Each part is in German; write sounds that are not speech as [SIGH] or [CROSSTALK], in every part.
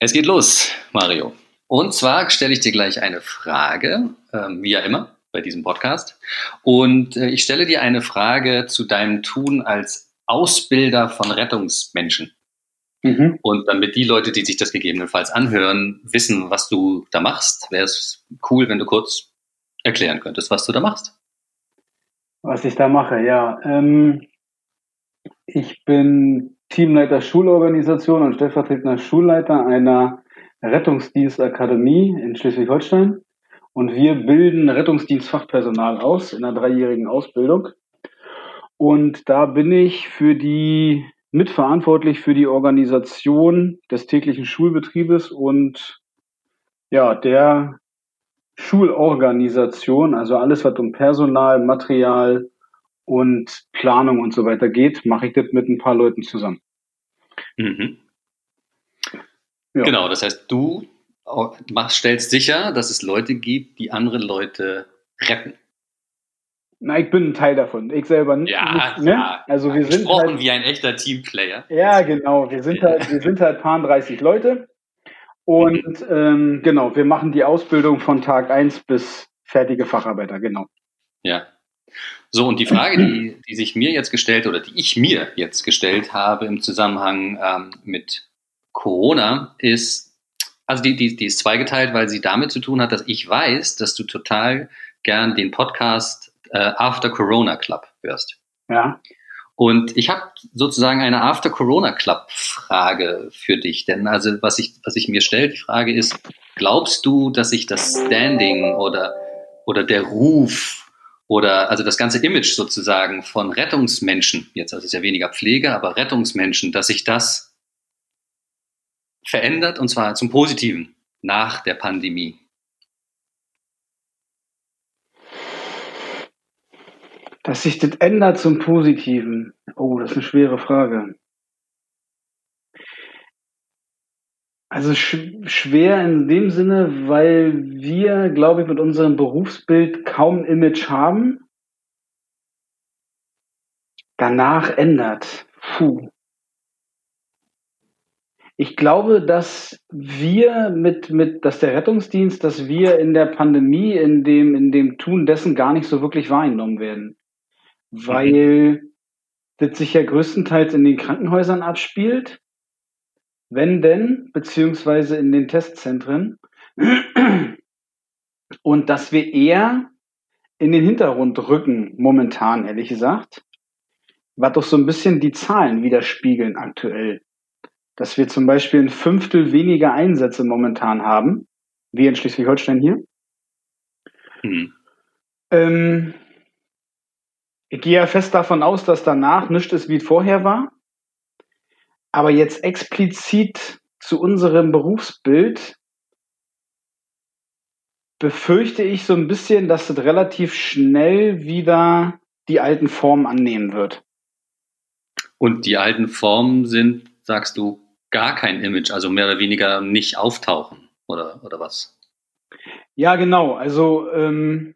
Es geht los, Mario. Und zwar stelle ich dir gleich eine Frage, ähm, wie ja immer bei diesem Podcast. Und äh, ich stelle dir eine Frage zu deinem Tun als Ausbilder von Rettungsmenschen. Mhm. Und damit die Leute, die sich das gegebenenfalls anhören, wissen, was du da machst, wäre es cool, wenn du kurz erklären könntest, was du da machst. Was ich da mache, ja. Ähm, ich bin Teamleiter Schulorganisation und stellvertretender Schulleiter einer Rettungsdienstakademie in Schleswig-Holstein. Und wir bilden Rettungsdienstfachpersonal aus in einer dreijährigen Ausbildung. Und da bin ich für die mitverantwortlich für die Organisation des täglichen Schulbetriebes und ja, der Schulorganisation, also alles, was um Personal, Material und Planung und so weiter geht, mache ich das mit ein paar Leuten zusammen. Mhm. Ja. Genau, das heißt, du machst, stellst sicher, dass es Leute gibt, die andere Leute retten. Na, ich bin ein Teil davon. Ich selber nicht. Ja, ne? ja. Also wir sind halt, wie ein echter Teamplayer. Ja, genau. Wir sind halt, wir sind halt paar 30 Leute. Und mhm. ähm, genau, wir machen die Ausbildung von Tag 1 bis fertige Facharbeiter, genau. Ja. So, und die Frage, die, die sich mir jetzt gestellt oder die ich mir jetzt gestellt habe im Zusammenhang ähm, mit Corona ist, also die, die, die ist zweigeteilt, weil sie damit zu tun hat, dass ich weiß, dass du total gern den Podcast äh, After Corona Club hörst. Ja. Und ich habe sozusagen eine After Corona Club Frage für dich, denn also was ich was ich mir stelle, die Frage ist, glaubst du, dass sich das Standing oder oder der Ruf oder also das ganze Image sozusagen von Rettungsmenschen, jetzt also ist ja weniger Pflege, aber Rettungsmenschen, dass sich das verändert und zwar zum Positiven nach der Pandemie? Dass sich das ändert zum Positiven. Oh, das ist eine schwere Frage. Also sch schwer in dem Sinne, weil wir, glaube ich, mit unserem Berufsbild kaum Image haben. Danach ändert. Puh. Ich glaube, dass wir mit, mit, dass der Rettungsdienst, dass wir in der Pandemie, in dem, in dem Tun dessen gar nicht so wirklich wahrgenommen werden weil das sich ja größtenteils in den Krankenhäusern abspielt, wenn denn, beziehungsweise in den Testzentren. Und dass wir eher in den Hintergrund rücken, momentan, ehrlich gesagt, was doch so ein bisschen die Zahlen widerspiegeln aktuell. Dass wir zum Beispiel ein Fünftel weniger Einsätze momentan haben, wie in Schleswig-Holstein hier. Mhm. Ähm, ich gehe ja fest davon aus, dass danach nichts ist, wie es vorher war. Aber jetzt explizit zu unserem Berufsbild befürchte ich so ein bisschen, dass es relativ schnell wieder die alten Formen annehmen wird. Und die alten Formen sind, sagst du, gar kein Image, also mehr oder weniger nicht auftauchen, oder, oder was? Ja, genau. Also ähm,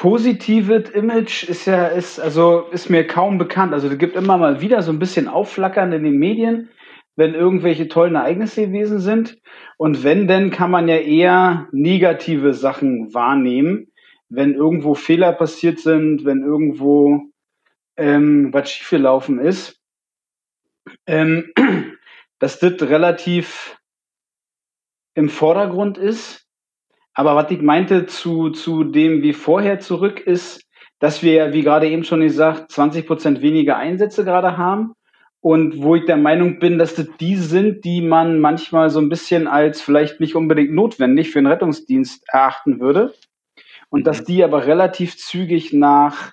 positives Image ist ja, ist, also ist mir kaum bekannt. Also es gibt immer mal wieder so ein bisschen Aufflackern in den Medien, wenn irgendwelche tollen Ereignisse gewesen sind. Und wenn, dann kann man ja eher negative Sachen wahrnehmen, wenn irgendwo Fehler passiert sind, wenn irgendwo ähm, was schiefgelaufen ist. Ähm, [CLEARS THROAT] dass das relativ im Vordergrund ist aber was ich meinte zu, zu dem wie vorher zurück ist, dass wir ja, wie gerade eben schon gesagt, 20 Prozent weniger Einsätze gerade haben. Und wo ich der Meinung bin, dass das die sind, die man manchmal so ein bisschen als vielleicht nicht unbedingt notwendig für einen Rettungsdienst erachten würde. Und dass mhm. die aber relativ zügig nach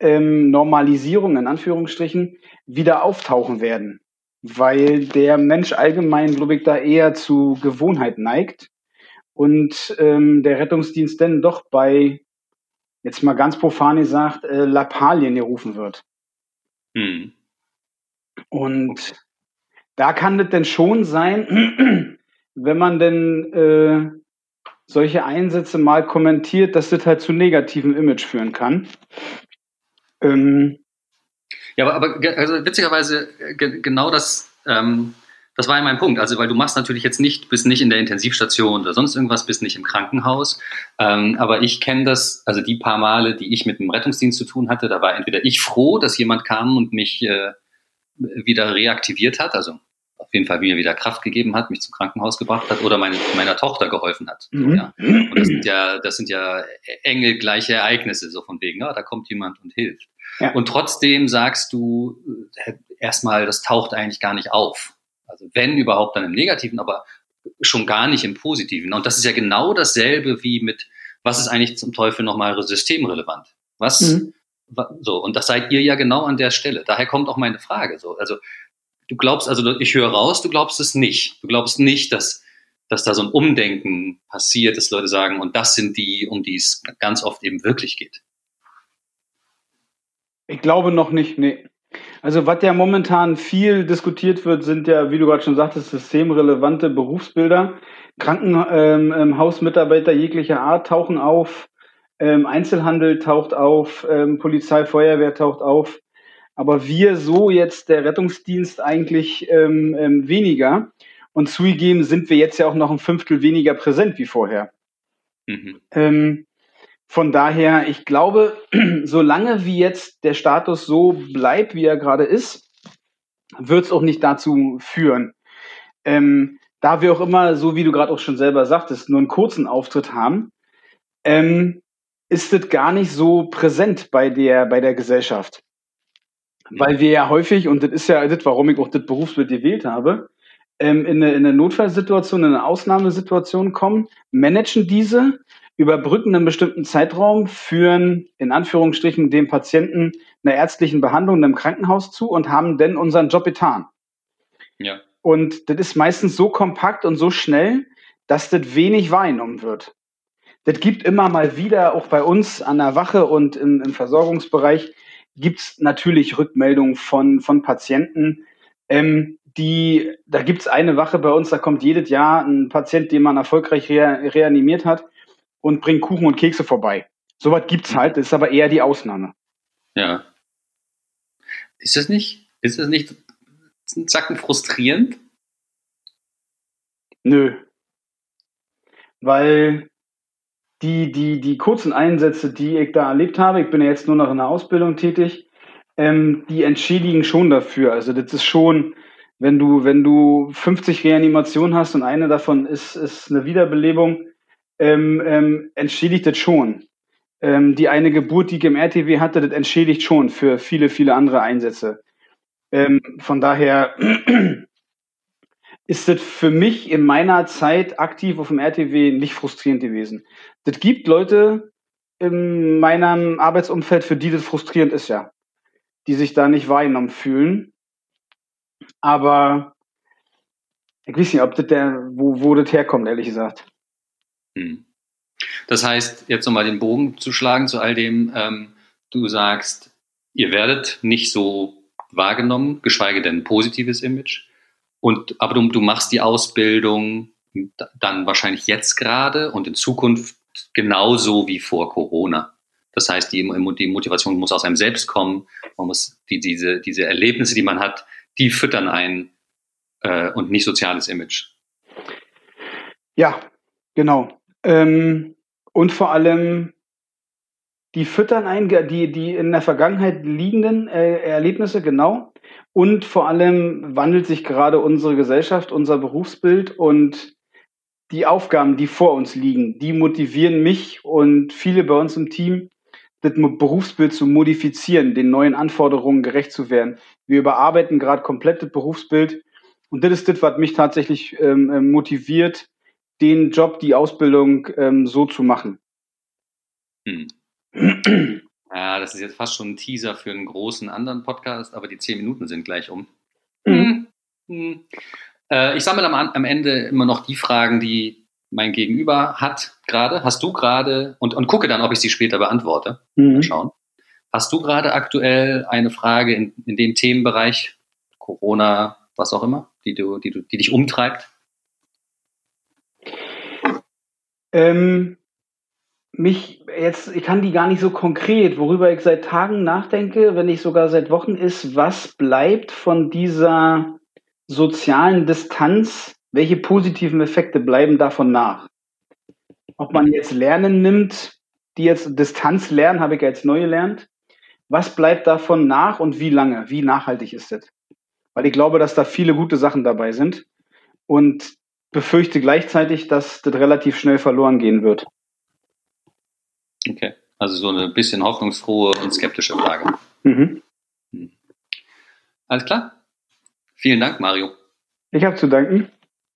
ähm, Normalisierung, in Anführungsstrichen, wieder auftauchen werden. Weil der Mensch allgemein, glaube ich, da eher zu Gewohnheit neigt und ähm, der Rettungsdienst denn doch bei, jetzt mal ganz profan gesagt, äh, Lappalien gerufen wird. Mhm. Und da kann es denn schon sein, [CLEARS THROAT] wenn man denn äh, solche Einsätze mal kommentiert, dass das halt zu negativem Image führen kann. Ähm, Ja, aber, aber also witzigerweise genau das, ähm, das war ja mein Punkt. Also, weil du machst natürlich jetzt nicht, bist nicht in der Intensivstation oder sonst irgendwas, bist nicht im Krankenhaus. Ähm, aber ich kenne das, also die paar Male, die ich mit dem Rettungsdienst zu tun hatte, da war entweder ich froh, dass jemand kam und mich äh, wieder reaktiviert hat, also auf jeden Fall mir wieder Kraft gegeben hat, mich zum Krankenhaus gebracht hat oder meine, meiner Tochter geholfen hat. Mhm. Ja. Und das sind ja, das sind ja enge gleiche Ereignisse, so von wegen, ja, da kommt jemand und hilft. Ja. Und trotzdem sagst du äh, erstmal, das taucht eigentlich gar nicht auf. Also wenn überhaupt dann im Negativen, aber schon gar nicht im Positiven. Und das ist ja genau dasselbe wie mit, was ist eigentlich zum Teufel nochmal systemrelevant? Was, Mhm. so, und das seid ihr ja genau an der Stelle. Daher kommt auch meine Frage. So, also du glaubst, also ich höre raus, du glaubst es nicht. Du glaubst nicht, dass, dass da so ein Umdenken passiert, dass Leute sagen, und das sind die, um die es ganz oft eben wirklich geht. Ich glaube noch nicht, nee. Also was ja momentan viel diskutiert wird, sind ja, wie du gerade schon sagtest, systemrelevante Berufsbilder. Krankenhausmitarbeiter ähm, Hausmitarbeiter jeglicher Art tauchen auf, ähm, Einzelhandel taucht auf, ähm, Polizei, Feuerwehr taucht auf. Aber wir so jetzt, der Rettungsdienst, eigentlich ähm, ähm, weniger. Und zugegeben sind wir jetzt ja auch noch ein Fünftel weniger präsent wie vorher. Mhm. Von daher, ich glaube, [CLEARS THROAT] solange wie jetzt der Status so bleibt, wie er gerade ist, wird es auch nicht dazu führen. Ähm, da wir auch immer, so wie du gerade auch schon selber sagtest, nur einen kurzen Auftritt haben, ähm, ist das gar nicht so präsent bei der, bei der Gesellschaft. Weil wir ja häufig, und das ist ja das, warum ich auch das Berufsbild gewählt habe, ähm, in, eine, in eine Notfallsituation, in eine Ausnahmesituation kommen, managen diese, überbrücken einen bestimmten Zeitraum, führen in Anführungsstrichen dem Patienten einer ärztlichen Behandlung in einem Krankenhaus zu und haben dann unseren Job getan. Ja. Und das ist meistens so kompakt und so schnell, dass das wenig wahrgenommen wird. Das gibt immer mal wieder, auch bei uns an der Wache und im, im Versorgungsbereich, gibt's natürlich Rückmeldungen von, von Patienten, ähm, die, da gibt's eine Wache bei uns, da kommt jedes Jahr ein Patient, den man erfolgreich rea reanimiert hat und bringt Kuchen und Kekse vorbei. Sowas gibt's halt, das ist aber eher die Ausnahme. Ja. Ist das nicht, ist das nicht ein Zacken frustrierend? Nö. Weil die, die, die kurzen Einsätze, die ich da erlebt habe, ich bin ja jetzt nur noch in der Ausbildung tätig, ähm, die entschädigen schon dafür. Also das ist schon, wenn du, wenn du 50 Reanimationen hast und eine davon ist, ist eine Wiederbelebung, ähm, ähm, entschädigt das schon. Ähm, die eine Geburt, die ich im RTW hatte, das entschädigt schon für viele, viele andere Einsätze. Ähm, von daher [CLEARS THROAT] ist das für mich in meiner Zeit aktiv auf dem RTW nicht frustrierend gewesen. Das gibt Leute in meinem Arbeitsumfeld, für die das frustrierend ist, ja. Die sich da nicht wahrgenommen fühlen. Aber ich weiß nicht, ob das der, wo, wo das herkommt, ehrlich gesagt. Hm. Das heißt, jetzt nochmal den Bogen zu schlagen zu all dem, ähm, du sagst, ihr werdet nicht so wahrgenommen, geschweige denn ein positives Image. Und, aber du, du machst die Ausbildung dann wahrscheinlich jetzt gerade und in Zukunft genauso wie vor Corona. Das heißt, die, die Motivation muss aus einem selbst kommen. Man muss die, diese, diese Erlebnisse, die man hat, die füttern einen äh, und nicht soziales Image. Ja, genau. Ähm, und vor allem die füttern ein, die, die in der Vergangenheit liegenden äh, Erlebnisse, genau. Und vor allem wandelt sich gerade unsere Gesellschaft, unser Berufsbild und die Aufgaben, die vor uns liegen, die motivieren mich und viele bei uns im Team, das Berufsbild zu modifizieren, den neuen Anforderungen gerecht zu werden. Wir überarbeiten gerade komplett das Berufsbild und das ist das, was mich tatsächlich ähm, motiviert, den Job, die Ausbildung ähm, so zu machen. Hm. [CLEARS THROAT] Ja, das ist jetzt fast schon ein Teaser für einen großen anderen Podcast, aber die zehn Minuten sind gleich um. Mhm. Hm. Äh, ich sammle am, am, Ende immer noch die Fragen, die mein Gegenüber hat gerade. Hast du gerade, und, und gucke dann, ob ich sie später beantworte. Mhm. Mal schauen. Hast du gerade aktuell eine Frage in, in dem Themenbereich, Corona, was auch immer, die, du, die, du, die dich umtreibt? Ähm, mich jetzt, ich kann die gar nicht so konkret, worüber ich seit Tagen nachdenke, wenn nicht sogar seit Wochen ist, was bleibt von dieser sozialen Distanz, welche positiven Effekte bleiben davon nach? Ob man jetzt Lernen nimmt, die jetzt Distanz lernen, habe ich jetzt neu gelernt. Was bleibt davon nach und wie lange? Wie nachhaltig ist das? Weil ich glaube, dass da viele gute Sachen dabei sind und befürchte gleichzeitig, dass das relativ schnell verloren gehen wird. Okay, also so eine bisschen hoffnungsfrohe und skeptische Frage. Mhm. Hm. Alles klar. Vielen Dank, Mario. Ich habe zu danken.